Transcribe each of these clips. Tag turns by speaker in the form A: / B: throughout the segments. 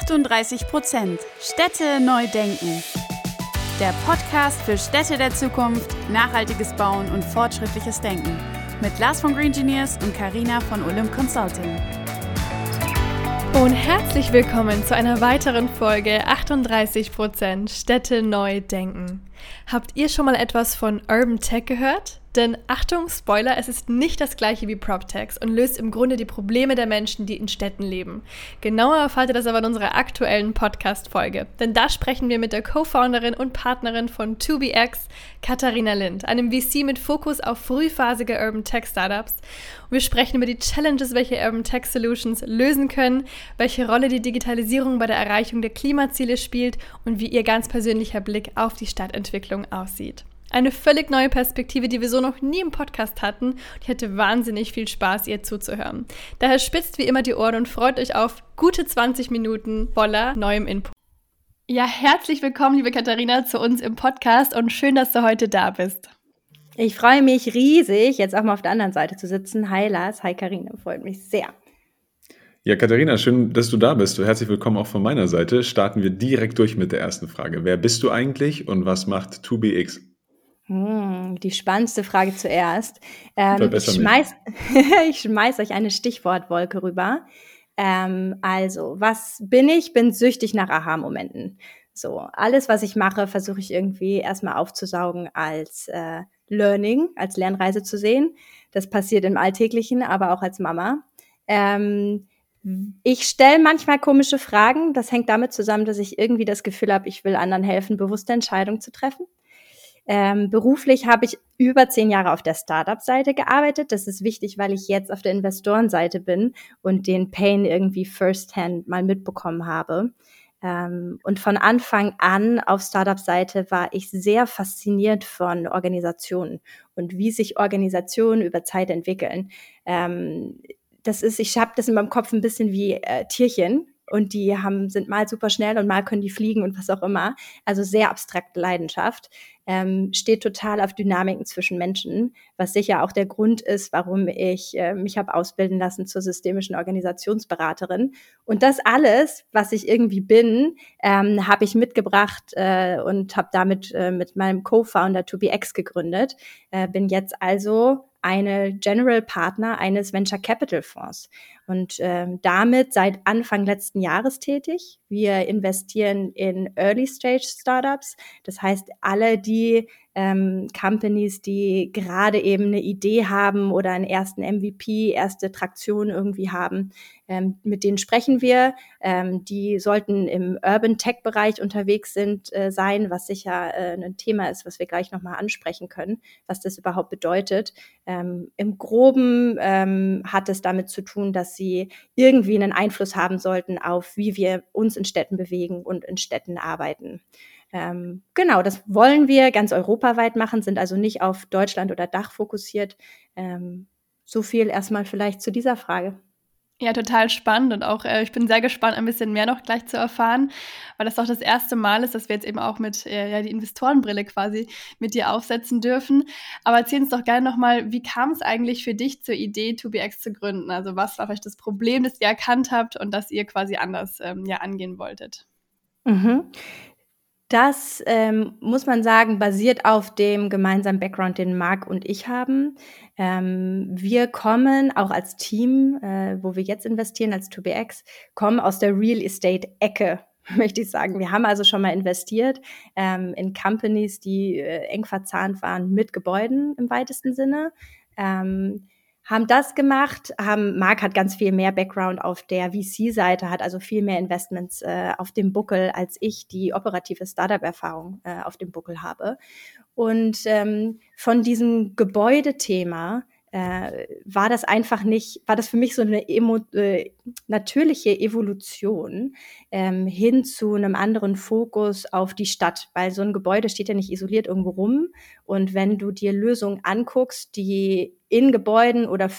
A: 38 Prozent Städte neu denken. Der Podcast für Städte der Zukunft, nachhaltiges Bauen und fortschrittliches Denken. Mit Lars von Green Engineers und Karina von Olymp Consulting.
B: Und herzlich willkommen zu einer weiteren Folge 38 Prozent Städte neu denken. Habt ihr schon mal etwas von Urban Tech gehört? Denn Achtung, Spoiler, es ist nicht das gleiche wie PropTechs und löst im Grunde die Probleme der Menschen, die in Städten leben. Genauer erfahrt ihr das aber in unserer aktuellen Podcast-Folge. Denn da sprechen wir mit der Co-Founderin und Partnerin von 2BX, Katharina Lind, einem VC mit Fokus auf frühphasige Urban Tech Startups. Und wir sprechen über die Challenges, welche Urban Tech Solutions lösen können, welche Rolle die Digitalisierung bei der Erreichung der Klimaziele spielt und wie ihr ganz persönlicher Blick auf die Stadtentwicklung aussieht. Eine völlig neue Perspektive, die wir so noch nie im Podcast hatten. Ich hatte wahnsinnig viel Spaß, ihr zuzuhören. Daher spitzt wie immer die Ohren und freut euch auf gute 20 Minuten voller neuem Input. Ja, herzlich willkommen, liebe Katharina, zu uns im Podcast und schön, dass du heute da bist.
C: Ich freue mich riesig, jetzt auch mal auf der anderen Seite zu sitzen. Hi Lars, hi Karina, freut mich sehr.
D: Ja, Katharina, schön, dass du da bist. Herzlich willkommen auch von meiner Seite. Starten wir direkt durch mit der ersten Frage. Wer bist du eigentlich und was macht 2BX?
C: Hm, die spannendste Frage zuerst. Ähm, ich, schmeiß, ich schmeiß euch eine Stichwortwolke rüber. Ähm, also, was bin ich? Bin süchtig nach Aha-Momenten. So, alles, was ich mache, versuche ich irgendwie erstmal aufzusaugen als äh, Learning, als Lernreise zu sehen. Das passiert im Alltäglichen, aber auch als Mama. Ähm, ich stelle manchmal komische Fragen. Das hängt damit zusammen, dass ich irgendwie das Gefühl habe, ich will anderen helfen, bewusste Entscheidungen zu treffen. Ähm, beruflich habe ich über zehn Jahre auf der Startup-Seite gearbeitet. Das ist wichtig, weil ich jetzt auf der Investorenseite bin und den Pain irgendwie firsthand mal mitbekommen habe. Ähm, und von Anfang an auf Startup-Seite war ich sehr fasziniert von Organisationen und wie sich Organisationen über Zeit entwickeln. Ähm, das ist, ich habe das in meinem Kopf ein bisschen wie äh, Tierchen und die haben, sind mal super schnell und mal können die fliegen und was auch immer. Also sehr abstrakte Leidenschaft. Ähm, steht total auf Dynamiken zwischen Menschen, was sicher auch der Grund ist, warum ich äh, mich habe ausbilden lassen zur systemischen Organisationsberaterin. Und das alles, was ich irgendwie bin, ähm, habe ich mitgebracht äh, und habe damit äh, mit meinem Co-Founder 2BX gegründet. Äh, bin jetzt also eine General Partner eines Venture Capital Fonds und ähm, damit seit Anfang letzten Jahres tätig. Wir investieren in Early Stage Startups, das heißt alle die ähm, Companies, die gerade eben eine Idee haben oder einen ersten MVP, erste Traktion irgendwie haben. Ähm, mit denen sprechen wir. Ähm, die sollten im Urban Tech Bereich unterwegs sind, äh, sein, was sicher äh, ein Thema ist, was wir gleich nochmal ansprechen können, was das überhaupt bedeutet. Ähm, Im Groben ähm, hat es damit zu tun, dass sie irgendwie einen Einfluss haben sollten auf, wie wir uns in Städten bewegen und in Städten arbeiten. Ähm, genau, das wollen wir ganz europaweit machen, sind also nicht auf Deutschland oder Dach fokussiert. Ähm, so viel erstmal vielleicht zu dieser Frage.
B: Ja, total spannend und auch äh, ich bin sehr gespannt, ein bisschen mehr noch gleich zu erfahren, weil das auch das erste Mal ist, dass wir jetzt eben auch mit äh, ja, die Investorenbrille quasi mit dir aufsetzen dürfen. Aber erzähl uns doch gerne nochmal, wie kam es eigentlich für dich zur Idee, 2BX zu gründen? Also was war vielleicht das Problem, das ihr erkannt habt und das ihr quasi anders ähm, ja angehen wolltet?
C: Mhm. Das ähm, muss man sagen, basiert auf dem gemeinsamen Background, den Marc und ich haben. Ähm, wir kommen auch als Team, äh, wo wir jetzt investieren, als 2BX, kommen aus der Real Estate-Ecke, möchte ich sagen. Wir haben also schon mal investiert ähm, in Companies, die äh, eng verzahnt waren mit Gebäuden im weitesten Sinne. Ähm, haben das gemacht, haben, Marc hat ganz viel mehr Background auf der VC-Seite, hat also viel mehr Investments äh, auf dem Buckel, als ich die operative Startup-Erfahrung äh, auf dem Buckel habe. Und ähm, von diesem Gebäudethema äh, war das einfach nicht, war das für mich so eine emo äh, natürliche Evolution ähm, hin zu einem anderen Fokus auf die Stadt, weil so ein Gebäude steht ja nicht isoliert irgendwo rum. Und wenn du dir Lösungen anguckst, die in Gebäuden oder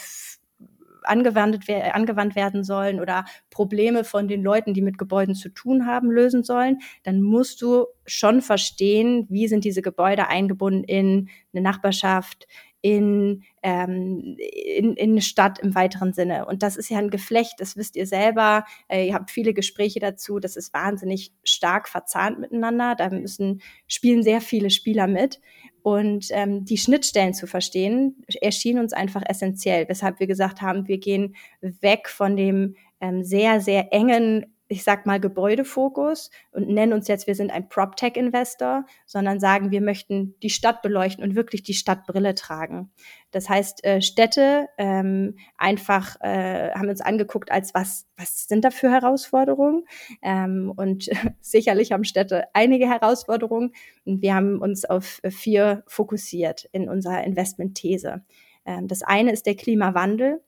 C: angewandt, angewandt werden sollen oder Probleme von den Leuten, die mit Gebäuden zu tun haben, lösen sollen, dann musst du schon verstehen, wie sind diese Gebäude eingebunden in eine Nachbarschaft, in, ähm, in, in eine Stadt im weiteren Sinne. Und das ist ja ein Geflecht, das wisst ihr selber. Äh, ihr habt viele Gespräche dazu, das ist wahnsinnig stark verzahnt miteinander. Da müssen, spielen sehr viele Spieler mit. Und ähm, die Schnittstellen zu verstehen, erschien uns einfach essentiell, weshalb wir gesagt haben, wir gehen weg von dem ähm, sehr, sehr engen ich sag mal, Gebäudefokus und nennen uns jetzt, wir sind ein PropTech-Investor, sondern sagen, wir möchten die Stadt beleuchten und wirklich die Stadtbrille tragen. Das heißt, äh, Städte ähm, einfach äh, haben uns angeguckt, als was, was sind da für Herausforderungen? Ähm, und sicherlich haben Städte einige Herausforderungen. Und wir haben uns auf vier fokussiert in unserer Investmentthese. Ähm, das eine ist der Klimawandel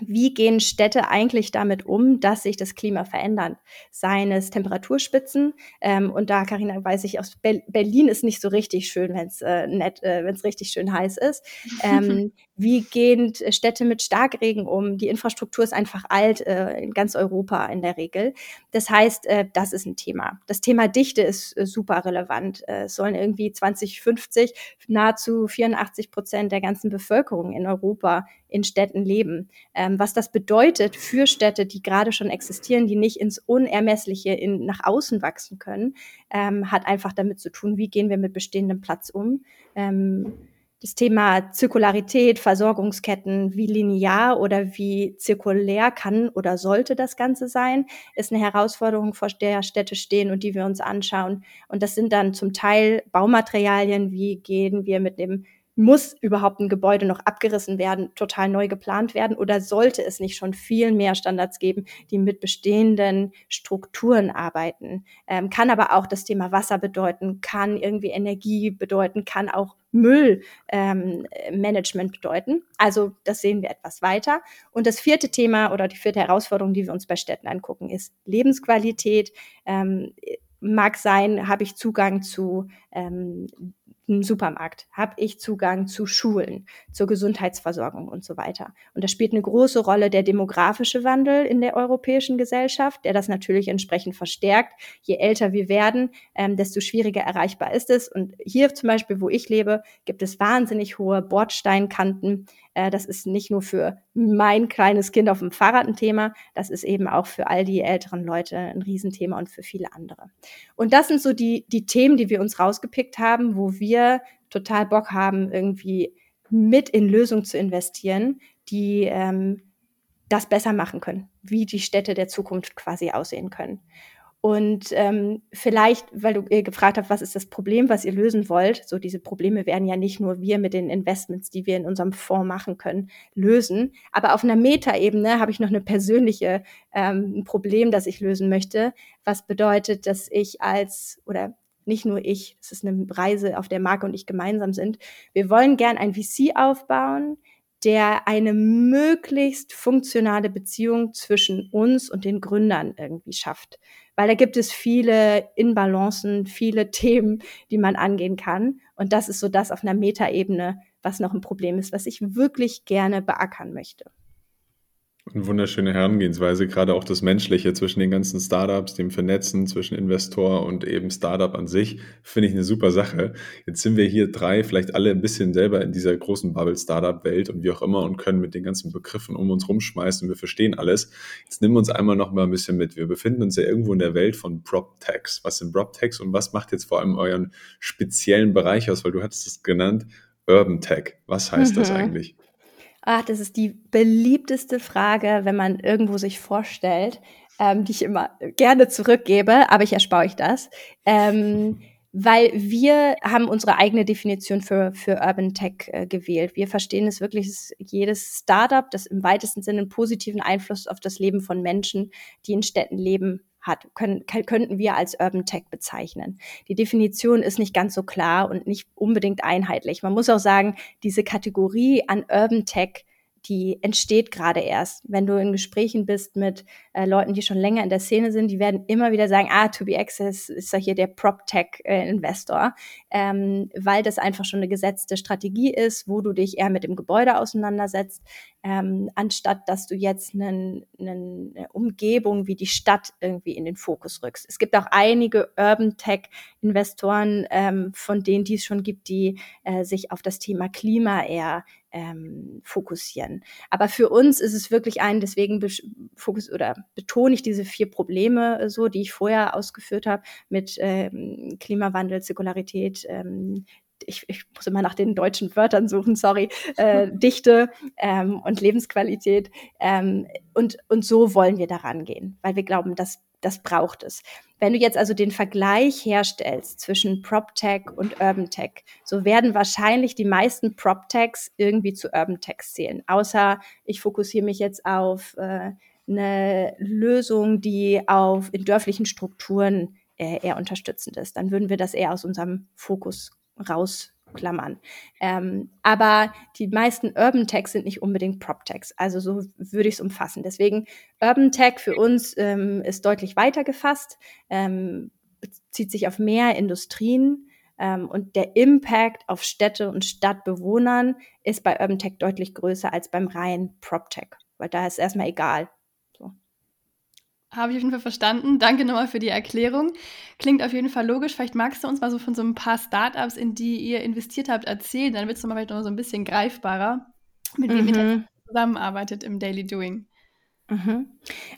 C: wie gehen Städte eigentlich damit um, dass sich das Klima verändert? Seien es Temperaturspitzen, ähm, und da, Karina, weiß ich, aus Be Berlin ist nicht so richtig schön, wenn es äh, nett, äh, wenn es richtig schön heiß ist. Ähm, wie gehen Städte mit Starkregen um? Die Infrastruktur ist einfach alt, äh, in ganz Europa in der Regel. Das heißt, äh, das ist ein Thema. Das Thema Dichte ist äh, super relevant. Äh, es sollen irgendwie 2050 nahezu 84 Prozent der ganzen Bevölkerung in Europa in Städten leben. Ähm, was das bedeutet für Städte, die gerade schon existieren, die nicht ins Unermessliche in, nach außen wachsen können, ähm, hat einfach damit zu tun, wie gehen wir mit bestehendem Platz um. Ähm, das Thema Zirkularität, Versorgungsketten, wie linear oder wie zirkulär kann oder sollte das Ganze sein, ist eine Herausforderung, vor der Städte stehen und die wir uns anschauen. Und das sind dann zum Teil Baumaterialien, wie gehen wir mit dem muss überhaupt ein Gebäude noch abgerissen werden, total neu geplant werden oder sollte es nicht schon viel mehr Standards geben, die mit bestehenden Strukturen arbeiten? Ähm, kann aber auch das Thema Wasser bedeuten, kann irgendwie Energie bedeuten, kann auch Müllmanagement ähm, bedeuten. Also das sehen wir etwas weiter. Und das vierte Thema oder die vierte Herausforderung, die wir uns bei Städten angucken, ist Lebensqualität. Ähm, mag sein, habe ich Zugang zu ähm, einem Supermarkt, habe ich Zugang zu Schulen, zur Gesundheitsversorgung und so weiter. Und da spielt eine große Rolle der demografische Wandel in der europäischen Gesellschaft, der das natürlich entsprechend verstärkt. Je älter wir werden, ähm, desto schwieriger erreichbar ist es. Und hier zum Beispiel, wo ich lebe, gibt es wahnsinnig hohe Bordsteinkanten. Äh, das ist nicht nur für mein kleines Kind auf dem Fahrrad ein Thema, das ist eben auch für all die älteren Leute ein Riesenthema und für viele andere. Und das sind so die, die Themen, die wir uns rausgepickt haben, wo wir total Bock haben, irgendwie mit in Lösungen zu investieren, die ähm, das besser machen können, wie die Städte der Zukunft quasi aussehen können. Und ähm, vielleicht, weil du ihr gefragt habt, was ist das Problem, was ihr lösen wollt, so diese Probleme werden ja nicht nur wir mit den Investments, die wir in unserem Fonds machen können, lösen. Aber auf einer Metaebene habe ich noch eine persönliche ähm, ein Problem, das ich lösen möchte, was bedeutet, dass ich als oder nicht nur ich, es ist eine Reise, auf der Marke und ich gemeinsam sind. Wir wollen gern ein VC aufbauen, der eine möglichst funktionale Beziehung zwischen uns und den Gründern irgendwie schafft. Weil da gibt es viele Inbalancen, viele Themen, die man angehen kann. Und das ist so das auf einer Metaebene, was noch ein Problem ist, was ich wirklich gerne beackern möchte.
D: Eine wunderschöne Herangehensweise, gerade auch das Menschliche zwischen den ganzen Startups, dem Vernetzen zwischen Investor und eben Startup an sich, finde ich eine super Sache. Jetzt sind wir hier drei, vielleicht alle ein bisschen selber in dieser großen Bubble-Startup-Welt und wie auch immer und können mit den ganzen Begriffen um uns rumschmeißen. Wir verstehen alles. Jetzt nimm uns einmal noch mal ein bisschen mit. Wir befinden uns ja irgendwo in der Welt von PropTechs. Was sind PropTechs und was macht jetzt vor allem euren speziellen Bereich aus? Weil du hattest es genannt, Urban Tech. Was heißt mhm. das eigentlich?
C: Ach, das ist die beliebteste Frage, wenn man irgendwo sich vorstellt, ähm, die ich immer gerne zurückgebe, aber ich erspare euch das. Ähm, weil wir haben unsere eigene Definition für, für Urban Tech äh, gewählt. Wir verstehen es wirklich, dass jedes Startup, das im weitesten Sinne einen positiven Einfluss auf das Leben von Menschen, die in Städten leben, hat, können, könnten wir als Urban Tech bezeichnen. Die Definition ist nicht ganz so klar und nicht unbedingt einheitlich. Man muss auch sagen, diese Kategorie an Urban Tech die entsteht gerade erst. Wenn du in Gesprächen bist mit äh, Leuten, die schon länger in der Szene sind, die werden immer wieder sagen, ah, To Be Access ist ja hier der PropTech-Investor, äh, ähm, weil das einfach schon eine gesetzte Strategie ist, wo du dich eher mit dem Gebäude auseinandersetzt, ähm, anstatt dass du jetzt einen, einen, eine Umgebung wie die Stadt irgendwie in den Fokus rückst. Es gibt auch einige Urban Tech-Investoren, ähm, von denen die es schon gibt, die äh, sich auf das Thema Klima eher ähm, fokussieren. Aber für uns ist es wirklich ein, deswegen fokus oder betone ich diese vier Probleme äh, so, die ich vorher ausgeführt habe mit ähm, Klimawandel, Zirkularität, ähm, ich, ich muss immer nach den deutschen Wörtern suchen, sorry, äh, Dichte ähm, und Lebensqualität. Ähm, und, und so wollen wir daran gehen, weil wir glauben, dass das braucht es. Wenn du jetzt also den Vergleich herstellst zwischen PropTech und UrbanTech, so werden wahrscheinlich die meisten PropTechs irgendwie zu UrbanTechs zählen. Außer ich fokussiere mich jetzt auf äh, eine Lösung, die auf in dörflichen Strukturen äh, eher unterstützend ist. Dann würden wir das eher aus unserem Fokus raus Klammern. Ähm, aber die meisten Urban Techs sind nicht unbedingt Prop Techs. Also so würde ich es umfassen. Deswegen Urban Tech für uns ähm, ist deutlich weiter gefasst, ähm, bezieht sich auf mehr Industrien. Ähm, und der Impact auf Städte und Stadtbewohnern ist bei Urban Tech deutlich größer als beim reinen Prop Tech. Weil da ist erstmal egal,
B: habe ich auf jeden Fall verstanden. Danke nochmal für die Erklärung. Klingt auf jeden Fall logisch. Vielleicht magst du uns mal so von so ein paar Startups, in die ihr investiert habt, erzählen. Dann wird es nochmal vielleicht noch so ein bisschen greifbarer, mit wem mhm. ihr zusammenarbeitet im Daily Doing.
C: Mhm.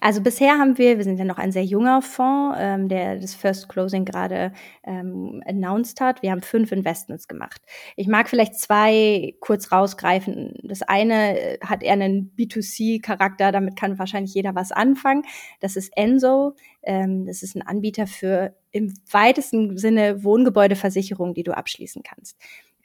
C: Also bisher haben wir, wir sind ja noch ein sehr junger Fonds, ähm, der das First Closing gerade ähm, announced hat. Wir haben fünf Investments gemacht. Ich mag vielleicht zwei kurz rausgreifen. Das eine äh, hat eher einen B2C-Charakter, damit kann wahrscheinlich jeder was anfangen. Das ist Enso. Ähm, das ist ein Anbieter für im weitesten Sinne Wohngebäudeversicherung, die du abschließen kannst.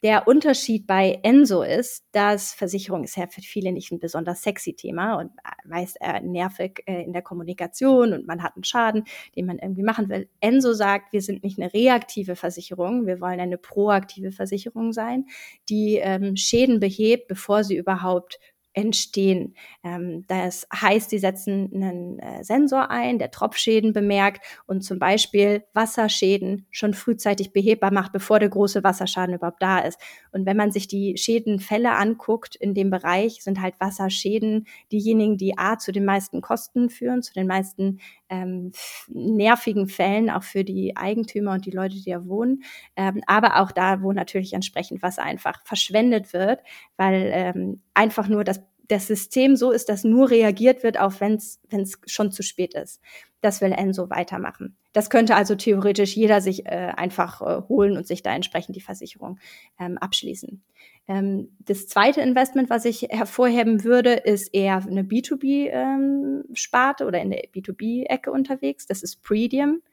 C: Der Unterschied bei Enso ist, dass Versicherung ist ja für viele nicht ein besonders sexy Thema und meist eher nervig äh, in der Kommunikation und man hat einen Schaden, den man irgendwie machen will. Enso sagt, wir sind nicht eine reaktive Versicherung, wir wollen eine proaktive Versicherung sein, die ähm, Schäden behebt, bevor sie überhaupt entstehen. Ähm, das heißt, sie setzen einen äh, Sensor ein, der Tropfschäden bemerkt und zum Beispiel Wasserschäden schon frühzeitig behebbar macht, bevor der große Wasserschaden überhaupt da ist. Und wenn man sich die Schädenfälle anguckt in dem Bereich, sind halt Wasserschäden diejenigen, die A zu den meisten Kosten führen, zu den meisten ähm, nervigen Fällen, auch für die Eigentümer und die Leute, die da wohnen, ähm, aber auch da, wo natürlich entsprechend Wasser einfach verschwendet wird, weil ähm, einfach nur das das System so ist, dass nur reagiert wird, auch wenn es schon zu spät ist. Das will Enso weitermachen. Das könnte also theoretisch jeder sich äh, einfach äh, holen und sich da entsprechend die Versicherung ähm, abschließen. Ähm, das zweite Investment, was ich hervorheben würde, ist eher eine B2B-Sparte ähm, oder in der B2B-Ecke unterwegs. Das ist Predium.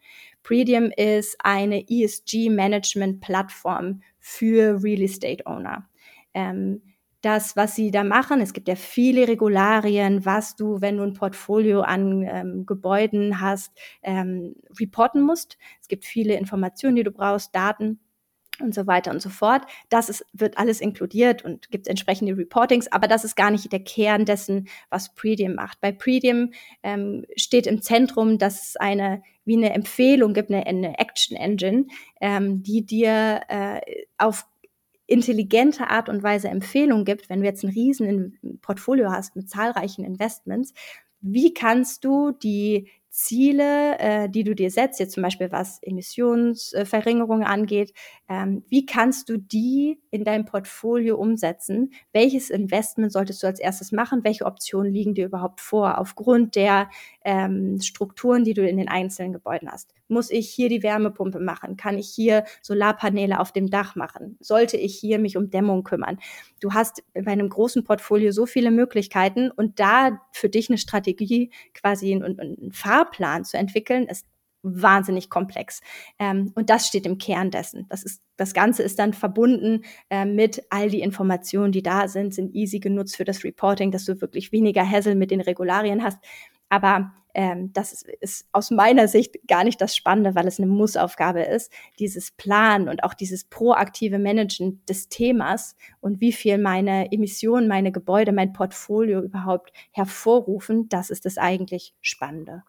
C: Predium ist eine ESG-Management-Plattform für Real Estate Owner. Ähm, das, was sie da machen. Es gibt ja viele Regularien, was du, wenn du ein Portfolio an ähm, Gebäuden hast, ähm, reporten musst. Es gibt viele Informationen, die du brauchst, Daten und so weiter und so fort. Das ist, wird alles inkludiert und gibt entsprechende Reportings, aber das ist gar nicht der Kern dessen, was Predium macht. Bei Predium ähm, steht im Zentrum, dass es eine wie eine Empfehlung gibt, eine, eine Action Engine, ähm, die dir äh, auf intelligente Art und Weise Empfehlungen gibt, wenn du jetzt ein riesen Portfolio hast mit zahlreichen Investments, wie kannst du die Ziele, äh, die du dir setzt, jetzt zum Beispiel was Emissionsverringerung angeht, ähm, wie kannst du die in dein Portfolio umsetzen? Welches Investment solltest du als erstes machen? Welche Optionen liegen dir überhaupt vor aufgrund der ähm, Strukturen, die du in den einzelnen Gebäuden hast? Muss ich hier die Wärmepumpe machen? Kann ich hier Solarpaneele auf dem Dach machen? Sollte ich hier mich um Dämmung kümmern? Du hast bei einem großen Portfolio so viele Möglichkeiten und da für dich eine Strategie quasi und einen Fahrplan zu entwickeln, ist wahnsinnig komplex. Ähm, und das steht im Kern dessen. Das ist, das Ganze ist dann verbunden äh, mit all die Informationen, die da sind, sind easy genutzt für das Reporting, dass du wirklich weniger Hassel mit den Regularien hast. Aber ähm, das ist, ist aus meiner Sicht gar nicht das Spannende, weil es eine Mussaufgabe ist, dieses Planen und auch dieses proaktive Managen des Themas und wie viel meine Emissionen, meine Gebäude, mein Portfolio überhaupt hervorrufen, das ist das eigentlich Spannende.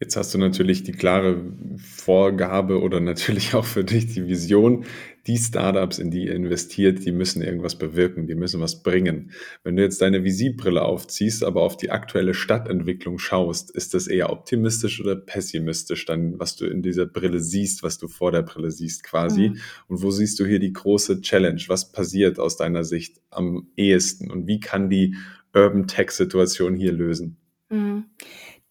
D: Jetzt hast du natürlich die klare Vorgabe oder natürlich auch für dich die Vision, die Startups, in die ihr investiert, die müssen irgendwas bewirken, die müssen was bringen. Wenn du jetzt deine Visibbrille aufziehst, aber auf die aktuelle Stadtentwicklung schaust, ist das eher optimistisch oder pessimistisch dann, was du in dieser Brille siehst, was du vor der Brille siehst quasi? Mhm. Und wo siehst du hier die große Challenge? Was passiert aus deiner Sicht am ehesten und wie kann die Urban Tech Situation hier lösen?
C: Mhm.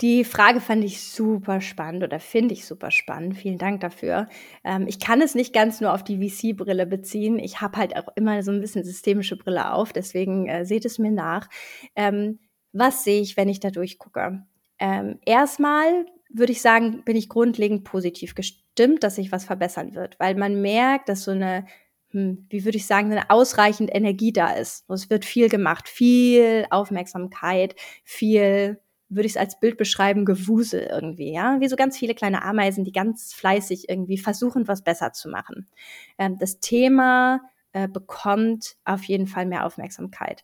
C: Die Frage fand ich super spannend oder finde ich super spannend. Vielen Dank dafür. Ähm, ich kann es nicht ganz nur auf die VC-Brille beziehen. Ich habe halt auch immer so ein bisschen systemische Brille auf, deswegen äh, seht es mir nach. Ähm, was sehe ich, wenn ich da durchgucke? Ähm, erstmal würde ich sagen, bin ich grundlegend positiv gestimmt, dass sich was verbessern wird, weil man merkt, dass so eine hm, wie würde ich sagen, eine ausreichend Energie da ist. Es wird viel gemacht, viel Aufmerksamkeit, viel würde ich es als Bild beschreiben, Gewusel irgendwie, ja, wie so ganz viele kleine Ameisen, die ganz fleißig irgendwie versuchen, was besser zu machen. Ähm, das Thema äh, bekommt auf jeden Fall mehr Aufmerksamkeit.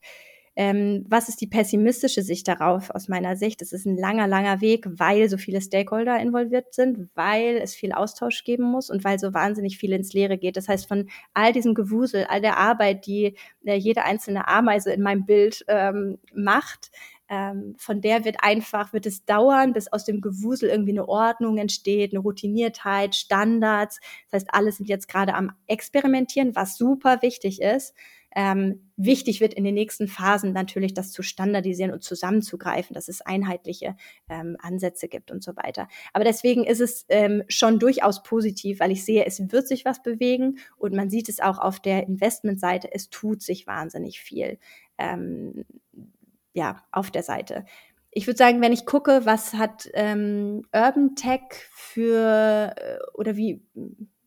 C: Ähm, was ist die pessimistische Sicht darauf aus meiner Sicht? Es ist ein langer, langer Weg, weil so viele Stakeholder involviert sind, weil es viel Austausch geben muss und weil so wahnsinnig viel ins Leere geht. Das heißt, von all diesem Gewusel, all der Arbeit, die äh, jede einzelne Ameise in meinem Bild ähm, macht, ähm, von der wird einfach, wird es dauern, bis aus dem Gewusel irgendwie eine Ordnung entsteht, eine Routiniertheit, Standards. Das heißt, alle sind jetzt gerade am Experimentieren, was super wichtig ist. Ähm, wichtig wird in den nächsten Phasen natürlich, das zu standardisieren und zusammenzugreifen, dass es einheitliche ähm, Ansätze gibt und so weiter. Aber deswegen ist es ähm, schon durchaus positiv, weil ich sehe, es wird sich was bewegen und man sieht es auch auf der Investmentseite, es tut sich wahnsinnig viel. Ähm, ja, auf der Seite. Ich würde sagen, wenn ich gucke, was hat ähm, Urban Tech für äh, oder wie,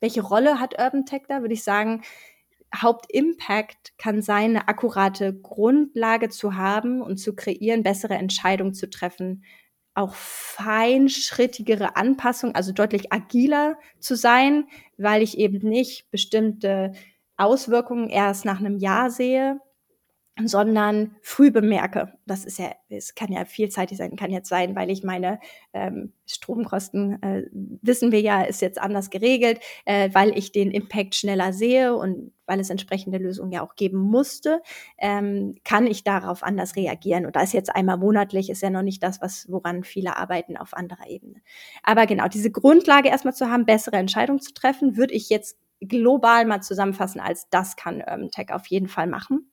C: welche Rolle hat Urban Tech da, würde ich sagen, Hauptimpact kann sein, eine akkurate Grundlage zu haben und zu kreieren, bessere Entscheidungen zu treffen, auch feinschrittigere Anpassungen, also deutlich agiler zu sein, weil ich eben nicht bestimmte Auswirkungen erst nach einem Jahr sehe, sondern früh bemerke. Das ist ja, es kann ja vielseitig sein, kann jetzt sein, weil ich meine ähm, Stromkosten, äh, wissen wir ja, ist jetzt anders geregelt, äh, weil ich den Impact schneller sehe und weil es entsprechende Lösungen ja auch geben musste, ähm, kann ich darauf anders reagieren. Und da ist jetzt einmal monatlich, ist ja noch nicht das, was, woran viele arbeiten auf anderer Ebene. Aber genau, diese Grundlage erstmal zu haben, bessere Entscheidungen zu treffen, würde ich jetzt global mal zusammenfassen als das kann Urban Tech auf jeden Fall machen.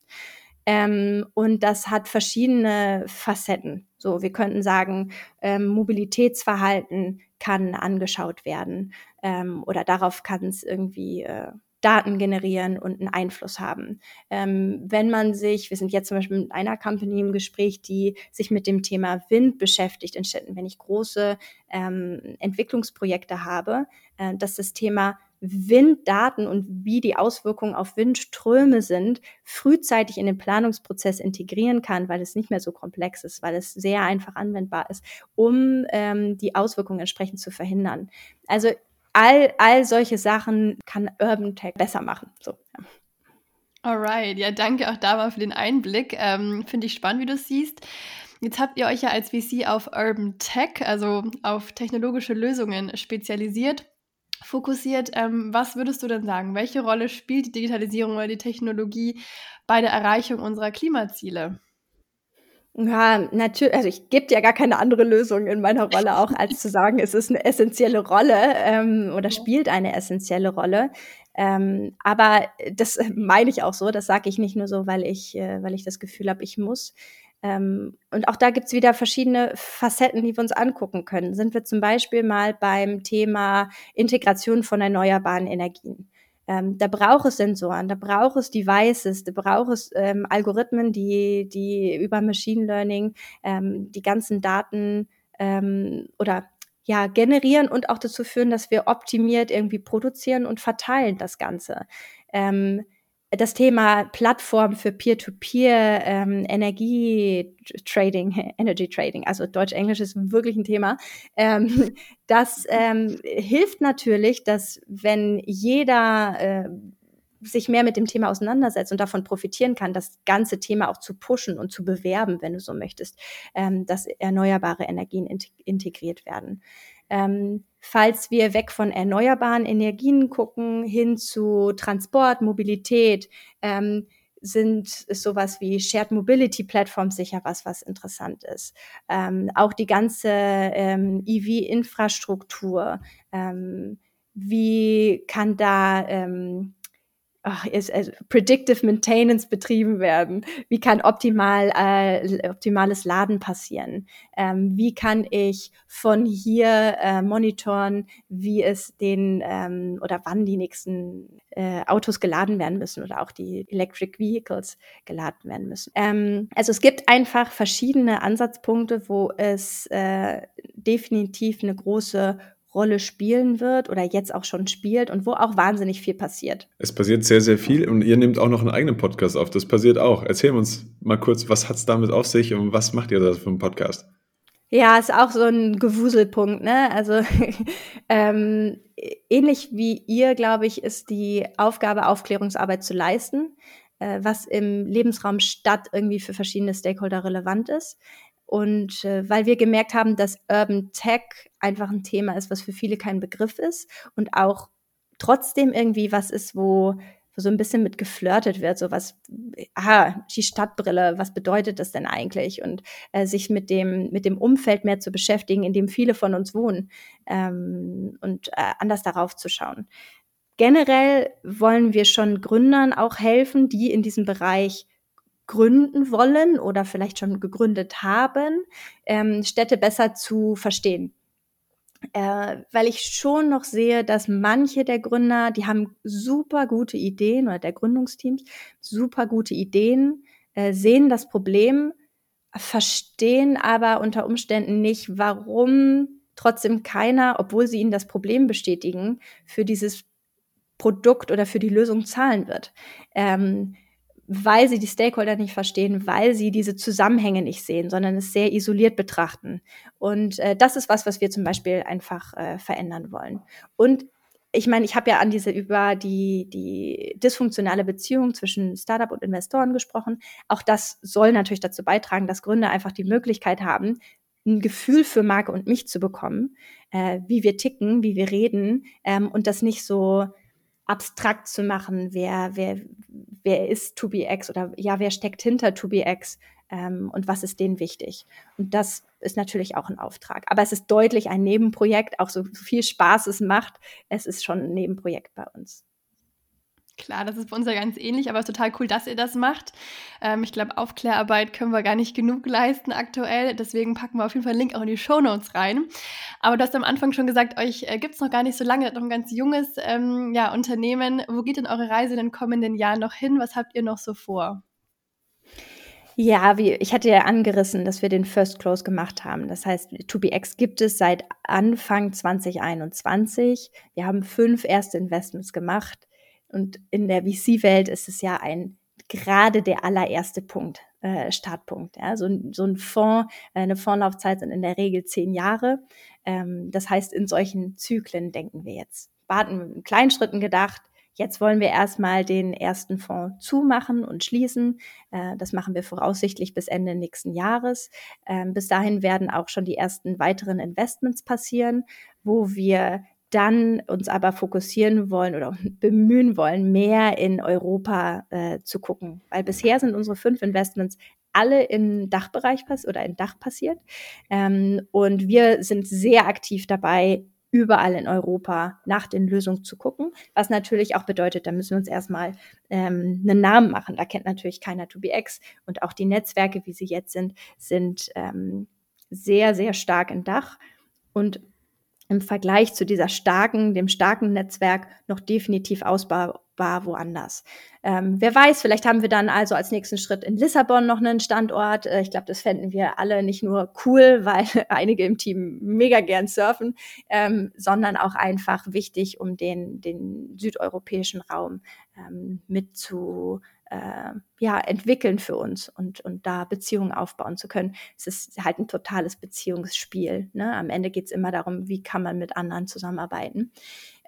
C: Ähm, und das hat verschiedene Facetten. So, wir könnten sagen, ähm, Mobilitätsverhalten kann angeschaut werden ähm, oder darauf kann es irgendwie äh, Daten generieren und einen Einfluss haben. Ähm, wenn man sich, wir sind jetzt zum Beispiel mit einer Company im Gespräch, die sich mit dem Thema Wind beschäftigt in Städten, wenn ich große ähm, Entwicklungsprojekte habe, äh, dass das Thema Winddaten und wie die Auswirkungen auf Windströme sind, frühzeitig in den Planungsprozess integrieren kann, weil es nicht mehr so komplex ist, weil es sehr einfach anwendbar ist, um ähm, die Auswirkungen entsprechend zu verhindern. Also all, all solche Sachen kann Urban Tech besser machen. So, ja.
B: Alright, ja, danke auch da mal für den Einblick. Ähm, Finde ich spannend, wie du es siehst. Jetzt habt ihr euch ja als VC auf Urban Tech, also auf technologische Lösungen spezialisiert fokussiert. Ähm, was würdest du denn sagen? Welche Rolle spielt die Digitalisierung oder die Technologie bei der Erreichung unserer Klimaziele?
C: Ja, natürlich, also ich gebe ja gar keine andere Lösung in meiner Rolle auch, als zu sagen, es ist eine essentielle Rolle ähm, oder spielt eine essentielle Rolle. Ähm, aber das meine ich auch so, das sage ich nicht nur so, weil ich, äh, weil ich das Gefühl habe, ich muss. Ähm, und auch da gibt's wieder verschiedene Facetten, die wir uns angucken können. Sind wir zum Beispiel mal beim Thema Integration von erneuerbaren Energien. Ähm, da braucht es Sensoren, da braucht es Devices, da braucht es ähm, Algorithmen, die, die über Machine Learning ähm, die ganzen Daten ähm, oder ja, generieren und auch dazu führen, dass wir optimiert irgendwie produzieren und verteilen das Ganze. Ähm, das Thema Plattform für Peer-to-Peer ähm, Energie Trading, Energy Trading, also Deutsch-Englisch ist wirklich ein Thema. Ähm, das ähm, hilft natürlich, dass wenn jeder äh, sich mehr mit dem Thema auseinandersetzt und davon profitieren kann, das ganze Thema auch zu pushen und zu bewerben, wenn du so möchtest, ähm, dass erneuerbare Energien integriert werden. Ähm, falls wir weg von erneuerbaren Energien gucken, hin zu Transport, Mobilität, ähm, sind sowas wie Shared Mobility Plattforms sicher was, was interessant ist. Ähm, auch die ganze ähm, EV-Infrastruktur, ähm, wie kann da ähm, ach, ist, also Predictive Maintenance betrieben werden? Wie kann optimal, äh, optimales Laden passieren? Ähm, wie kann ich von hier äh, monitoren, wie es den ähm, oder wann die nächsten äh, Autos geladen werden müssen oder auch die Electric Vehicles geladen werden müssen? Ähm, also es gibt einfach verschiedene Ansatzpunkte, wo es äh, definitiv eine große Rolle spielen wird oder jetzt auch schon spielt und wo auch wahnsinnig viel passiert.
D: Es passiert sehr, sehr viel und ihr nehmt auch noch einen eigenen Podcast auf. Das passiert auch. Erzähl uns mal kurz, was hat es damit auf sich und was macht ihr da für einen Podcast?
C: Ja, ist auch so ein Gewuselpunkt, ne? Also ähm, ähnlich wie ihr, glaube ich, ist die Aufgabe, Aufklärungsarbeit zu leisten, äh, was im Lebensraum Stadt irgendwie für verschiedene Stakeholder relevant ist. Und äh, weil wir gemerkt haben, dass Urban Tech einfach ein Thema ist, was für viele kein Begriff ist und auch trotzdem irgendwie was ist, wo, so ein bisschen mit geflirtet wird, so was, aha, die Stadtbrille, was bedeutet das denn eigentlich? Und äh, sich mit dem, mit dem Umfeld mehr zu beschäftigen, in dem viele von uns wohnen ähm, und äh, anders darauf zu schauen. Generell wollen wir schon Gründern auch helfen, die in diesem Bereich gründen wollen oder vielleicht schon gegründet haben, ähm, Städte besser zu verstehen. Äh, weil ich schon noch sehe, dass manche der Gründer, die haben super gute Ideen oder der Gründungsteams, super gute Ideen, äh, sehen das Problem, verstehen aber unter Umständen nicht, warum trotzdem keiner, obwohl sie ihnen das Problem bestätigen, für dieses Produkt oder für die Lösung zahlen wird. Ähm, weil sie die Stakeholder nicht verstehen, weil sie diese Zusammenhänge nicht sehen, sondern es sehr isoliert betrachten. Und äh, das ist was, was wir zum Beispiel einfach äh, verändern wollen. Und ich meine, ich habe ja an diese über die, die dysfunktionale Beziehung zwischen Startup und Investoren gesprochen. Auch das soll natürlich dazu beitragen, dass Gründer einfach die Möglichkeit haben, ein Gefühl für Marke und mich zu bekommen, äh, wie wir ticken, wie wir reden ähm, und das nicht so abstrakt zu machen, wer, wer, wer ist 2BX oder ja, wer steckt hinter 2BX ähm, und was ist denen wichtig. Und das ist natürlich auch ein Auftrag. Aber es ist deutlich ein Nebenprojekt, auch so viel Spaß es macht, es ist schon ein Nebenprojekt bei uns.
B: Klar, das ist bei uns ja ganz ähnlich, aber es ist total cool, dass ihr das macht. Ähm, ich glaube, Aufklärarbeit können wir gar nicht genug leisten aktuell. Deswegen packen wir auf jeden Fall einen Link auch in die Show Notes rein. Aber du hast am Anfang schon gesagt, euch äh, gibt es noch gar nicht so lange, noch ein ganz junges ähm, ja, Unternehmen. Wo geht denn eure Reise in den kommenden Jahren noch hin? Was habt ihr noch so vor?
C: Ja, wie, ich hatte ja angerissen, dass wir den First Close gemacht haben. Das heißt, 2BX gibt es seit Anfang 2021. Wir haben fünf erste Investments gemacht. Und in der VC-Welt ist es ja ein gerade der allererste Punkt, äh, Startpunkt. Ja? So, so ein Fonds, äh, eine Fondslaufzeit sind in der Regel zehn Jahre. Ähm, das heißt, in solchen Zyklen denken wir jetzt. Warten in kleinen Schritten gedacht. Jetzt wollen wir erstmal den ersten Fonds zumachen und schließen. Äh, das machen wir voraussichtlich bis Ende nächsten Jahres. Ähm, bis dahin werden auch schon die ersten weiteren Investments passieren, wo wir dann uns aber fokussieren wollen oder bemühen wollen, mehr in Europa äh, zu gucken. Weil bisher sind unsere fünf Investments alle im Dachbereich pass oder im Dach passiert. Ähm, und wir sind sehr aktiv dabei, überall in Europa nach den Lösungen zu gucken. Was natürlich auch bedeutet, da müssen wir uns erstmal ähm, einen Namen machen. Da kennt natürlich keiner 2BX und auch die Netzwerke, wie sie jetzt sind, sind ähm, sehr, sehr stark im Dach. Und im Vergleich zu dieser starken, dem starken Netzwerk noch definitiv ausbau, aufbaubar woanders. Ähm, wer weiß, vielleicht haben wir dann also als nächsten Schritt in Lissabon noch einen Standort. Äh, ich glaube, das fänden wir alle nicht nur cool, weil einige im Team mega gern surfen, ähm, sondern auch einfach wichtig, um den, den südeuropäischen Raum ähm, mit zu äh, ja, entwickeln für uns und, und da Beziehungen aufbauen zu können. Es ist halt ein totales Beziehungsspiel. Ne? Am Ende geht es immer darum, wie kann man mit anderen zusammenarbeiten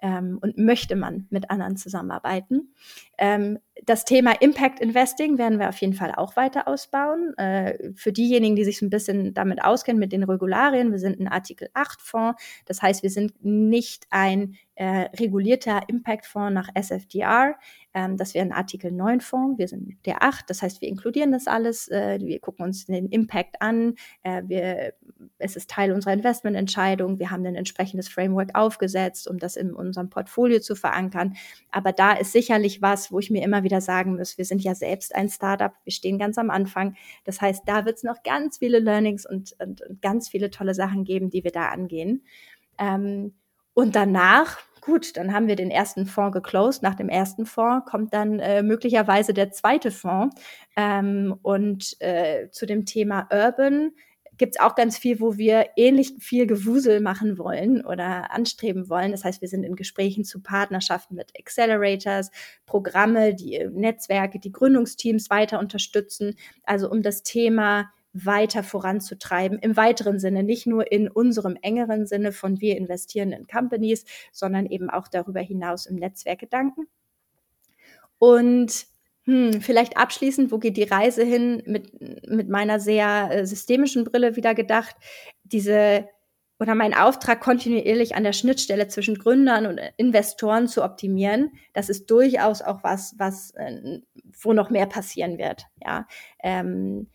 C: ähm, und möchte man mit anderen zusammenarbeiten. Ähm, das Thema Impact Investing werden wir auf jeden Fall auch weiter ausbauen. Äh, für diejenigen, die sich ein bisschen damit auskennen, mit den Regularien, wir sind ein Artikel 8 Fonds. Das heißt, wir sind nicht ein äh, regulierter Impact-Fonds nach SFDR. Ähm, das wäre ein Artikel 9 Fonds. Wir sind der 8. Das heißt, wir inkludieren das alles. Äh, wir gucken uns den Impact an. Äh, wir, es ist Teil unserer Investmententscheidung. Wir haben ein entsprechendes Framework aufgesetzt, um das in unserem Portfolio zu verankern. Aber da ist sicherlich was, wo ich mir immer wieder sagen muss, wir sind ja selbst ein Startup. Wir stehen ganz am Anfang. Das heißt, da wird es noch ganz viele Learnings und, und, und, ganz viele tolle Sachen geben, die wir da angehen. Ähm, und danach, gut, dann haben wir den ersten Fonds geclosed. Nach dem ersten Fonds kommt dann äh, möglicherweise der zweite Fonds. Ähm, und äh, zu dem Thema Urban gibt es auch ganz viel, wo wir ähnlich viel Gewusel machen wollen oder anstreben wollen. Das heißt, wir sind in Gesprächen zu Partnerschaften mit Accelerators, Programme, die Netzwerke, die Gründungsteams weiter unterstützen. Also um das Thema weiter voranzutreiben, im weiteren Sinne, nicht nur in unserem engeren Sinne von wir investieren in Companies, sondern eben auch darüber hinaus im Netzwerkgedanken. Und hm, vielleicht abschließend, wo geht die Reise hin mit, mit meiner sehr äh, systemischen Brille wieder gedacht, diese oder mein Auftrag kontinuierlich an der Schnittstelle zwischen Gründern und Investoren zu optimieren, das ist durchaus auch was, was äh, wo noch mehr passieren wird. Ja, ähm,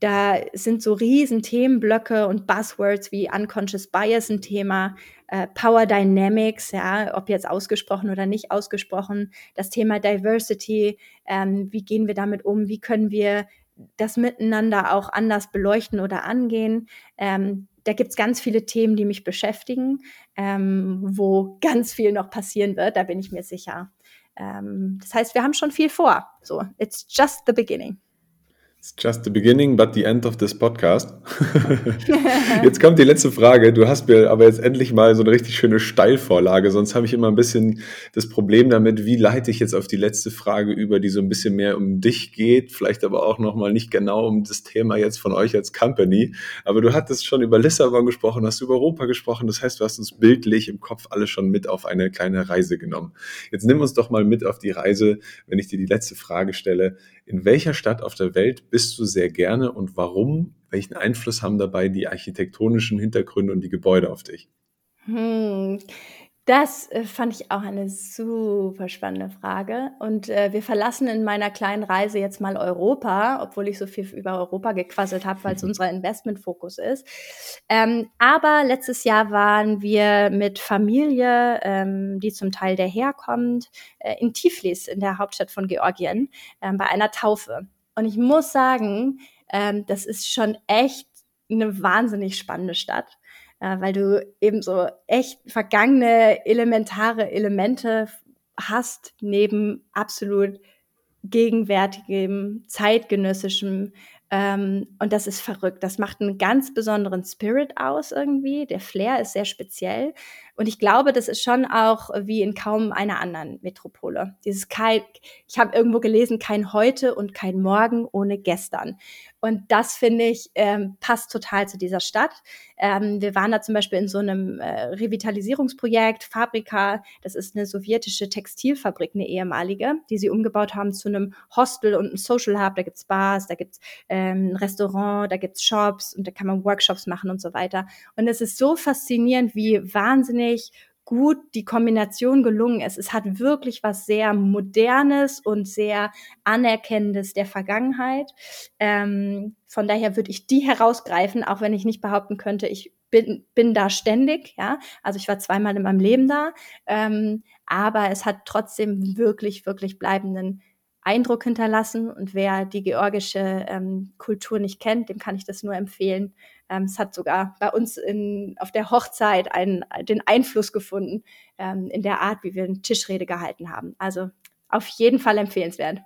C: da sind so riesen Themenblöcke und Buzzwords wie Unconscious Bias ein Thema, äh, Power Dynamics, ja, ob jetzt ausgesprochen oder nicht ausgesprochen, das Thema Diversity, ähm, wie gehen wir damit um, wie können wir das miteinander auch anders beleuchten oder angehen. Ähm, da gibt's ganz viele Themen, die mich beschäftigen, ähm, wo ganz viel noch passieren wird, da bin ich mir sicher. Ähm, das heißt, wir haben schon viel vor. So, it's just the beginning.
D: It's just the beginning, but the end of this podcast. jetzt kommt die letzte Frage. Du hast mir aber jetzt endlich mal so eine richtig schöne Steilvorlage. Sonst habe ich immer ein bisschen das Problem damit, wie leite ich jetzt auf die letzte Frage über, die so ein bisschen mehr um dich geht, vielleicht aber auch nochmal nicht genau um das Thema jetzt von euch als Company. Aber du hattest schon über Lissabon gesprochen, hast über Europa gesprochen. Das heißt, du hast uns bildlich im Kopf alle schon mit auf eine kleine Reise genommen. Jetzt nimm uns doch mal mit auf die Reise, wenn ich dir die letzte Frage stelle. In welcher Stadt auf der Welt bist du sehr gerne und warum? Welchen Einfluss haben dabei die architektonischen Hintergründe und die Gebäude auf dich?
C: Hm. Das äh, fand ich auch eine super spannende Frage. Und äh, wir verlassen in meiner kleinen Reise jetzt mal Europa, obwohl ich so viel über Europa gequasselt habe, weil es unser Investmentfokus ist. Ähm, aber letztes Jahr waren wir mit Familie, ähm, die zum Teil daherkommt, äh, in Tiflis, in der Hauptstadt von Georgien, äh, bei einer Taufe. Und ich muss sagen, ähm, das ist schon echt eine wahnsinnig spannende Stadt äh, weil du eben so echt vergangene elementare Elemente hast, neben absolut gegenwärtigem, zeitgenössischem. Ähm, und das ist verrückt. Das macht einen ganz besonderen Spirit aus irgendwie. Der Flair ist sehr speziell. Und ich glaube, das ist schon auch wie in kaum einer anderen Metropole. Dieses kein, ich habe irgendwo gelesen, kein heute und kein morgen ohne gestern. Und das finde ich ähm, passt total zu dieser Stadt. Ähm, wir waren da zum Beispiel in so einem äh, Revitalisierungsprojekt, Fabrika. Das ist eine sowjetische Textilfabrik, eine ehemalige, die sie umgebaut haben zu einem Hostel und einem Social Hub. Da gibt's Bars, da gibt's ähm, ein Restaurant, da gibt's Shops und da kann man Workshops machen und so weiter. Und es ist so faszinierend, wie wahnsinnig wahnsinnig gut die Kombination gelungen ist. Es hat wirklich was sehr Modernes und sehr Anerkennendes der Vergangenheit. Ähm, von daher würde ich die herausgreifen, auch wenn ich nicht behaupten könnte, ich bin, bin da ständig, ja. Also ich war zweimal in meinem Leben da, ähm, aber es hat trotzdem wirklich, wirklich bleibenden Eindruck hinterlassen. Und wer die georgische ähm, Kultur nicht kennt, dem kann ich das nur empfehlen. Ähm, es hat sogar bei uns in, auf der Hochzeit einen, den Einfluss gefunden ähm, in der Art, wie wir eine Tischrede gehalten haben. Also auf jeden Fall empfehlenswert.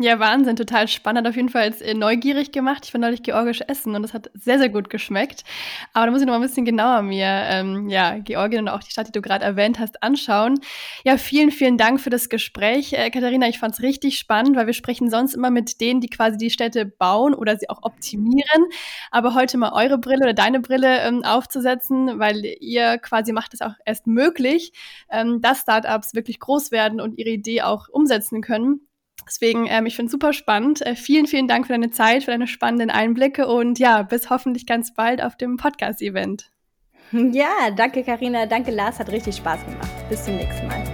B: Ja, Wahnsinn, total spannend. Auf jeden Fall äh, neugierig gemacht. Ich war neulich georgisch essen und das hat sehr, sehr gut geschmeckt. Aber da muss ich noch mal ein bisschen genauer mir, ähm, ja, Georgien und auch die Stadt, die du gerade erwähnt hast, anschauen. Ja, vielen, vielen Dank für das Gespräch, äh, Katharina. Ich fand es richtig spannend, weil wir sprechen sonst immer mit denen, die quasi die Städte bauen oder sie auch optimieren. Aber heute mal eure Brille oder deine Brille ähm, aufzusetzen, weil ihr quasi macht es auch erst möglich, ähm, dass Startups wirklich groß werden und ihre Idee auch umsetzen können. Deswegen, ähm, ich finde es super spannend. Äh, vielen, vielen Dank für deine Zeit, für deine spannenden Einblicke und ja, bis hoffentlich ganz bald auf dem Podcast-Event.
C: Ja, danke Karina, danke Lars, hat richtig Spaß gemacht. Bis zum nächsten Mal.